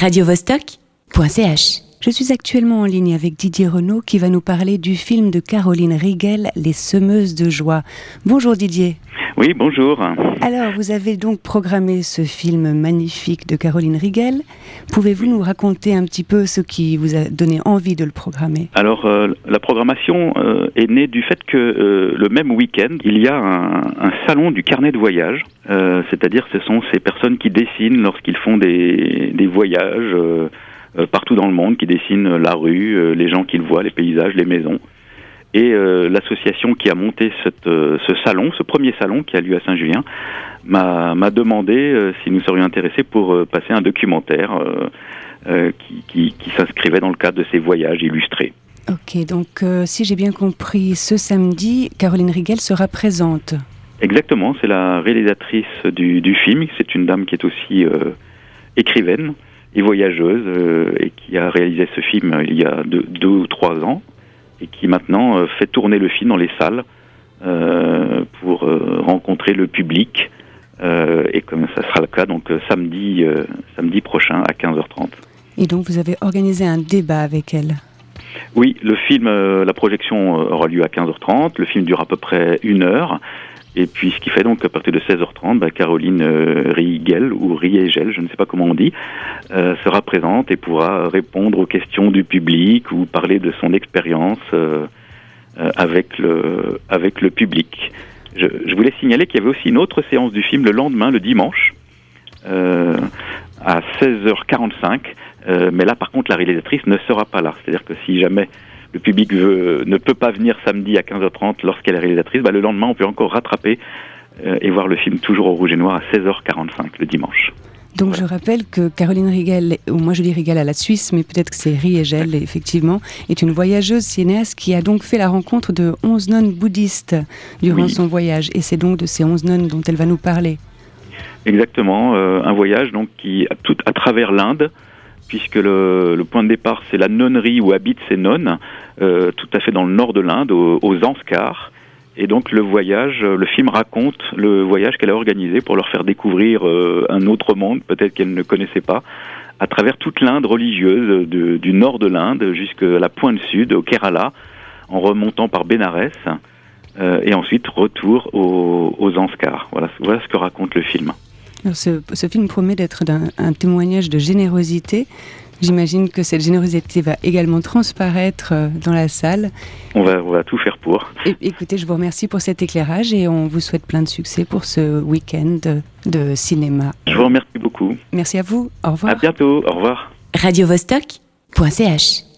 radiovostok.ch. Je suis actuellement en ligne avec Didier Renaud qui va nous parler du film de Caroline Rigel, Les Semeuses de joie. Bonjour Didier. Oui, bonjour. Alors, vous avez donc programmé ce film magnifique de Caroline Rigel. Pouvez-vous nous raconter un petit peu ce qui vous a donné envie de le programmer? Alors, euh, la programmation euh, est née du fait que euh, le même week-end, il y a un, salon du carnet de voyage. C'est-à-dire, ce sont ces personnes qui dessinent lorsqu'ils font des, des voyages partout dans le monde, qui dessinent la rue, les gens qu'ils voient, les paysages, les maisons. Et euh, l'association qui a monté cette, euh, ce salon, ce premier salon qui a lieu à Saint-Julien, m'a demandé euh, si nous serions intéressés pour passer un documentaire qui, qui, qui s'inscrivait dans le cadre de ces voyages illustrés. Ok, donc si j'ai bien compris, ce samedi, Caroline Rigel sera présente. Exactement, c'est la réalisatrice du, du film. C'est une dame qui est aussi écrivaine et voyageuse et qui a réalisé ce film il y a deux, deux ou trois ans et qui maintenant euh, fait tourner le film dans les salles euh, pour euh, rencontrer le public. et comme ça sera le cas donc samedi, samedi prochain à 15h30. Et donc vous avez organisé un débat avec elle? Oui, le film, la projection aura lieu à 15h30. Le film dure à peu près une heure. Et puis, ce qui fait donc qu'à partir de 16h30, bah, Caroline euh, Riegel ou Riegel, je ne sais pas comment on dit, euh, sera présente et pourra répondre aux questions du public ou parler de son expérience euh, euh avec le avec le public. Je, je, voulais signaler qu'il y avait aussi une autre séance du film le lendemain, le dimanche, euh, à 16h45. mais là, par contre, la réalisatrice ne sera pas là. C'est-à-dire que si jamais le public ne peut pas venir samedi à 15h30 lorsqu'elle est réalisatrice, bah, le lendemain, on peut encore rattraper euh, et voir le film toujours au rouge et noir à 16h45 le dimanche. Donc je rappelle que Caroline Rigel, ou moi je dis Rigel à la Suisse, mais peut-être que c'est Riegel effectivement, est une voyageuse cinéaste qui a donc fait la rencontre de 11 nonnes bouddhistes durant son voyage. Et c'est donc de ces 11 nonnes dont elle va nous parler. Exactement, euh, un voyage donc qui tout à travers l'Inde, puisque le, point de départ, c'est la nonnerie où habitent ces nonnes, euh, tout à fait dans le nord de l'Inde, aux, aux Anskars. Et donc le voyage, le film raconte le voyage qu'elle a organisé pour leur faire découvrir euh, un autre monde, peut-être qu'elle ne connaissait pas, à travers toute l'Inde religieuse, du nord de l'Inde jusqu'à la pointe sud, au Kerala, en remontant par Bénarès, euh, et ensuite retour aux, aux Anskars. Voilà ce que raconte le film. Ce, ce, film promet d'être un témoignage de générosité. J'imagine que cette générosité va également transparaître euh, dans la salle. On va, on va tout faire pour. Écoutez, je vous remercie pour cet éclairage et on vous souhaite plein de succès pour ce week-end de cinéma. Je vous remercie beaucoup. Merci à vous. Au revoir. À bientôt. Au revoir. Radio -Vostok .ch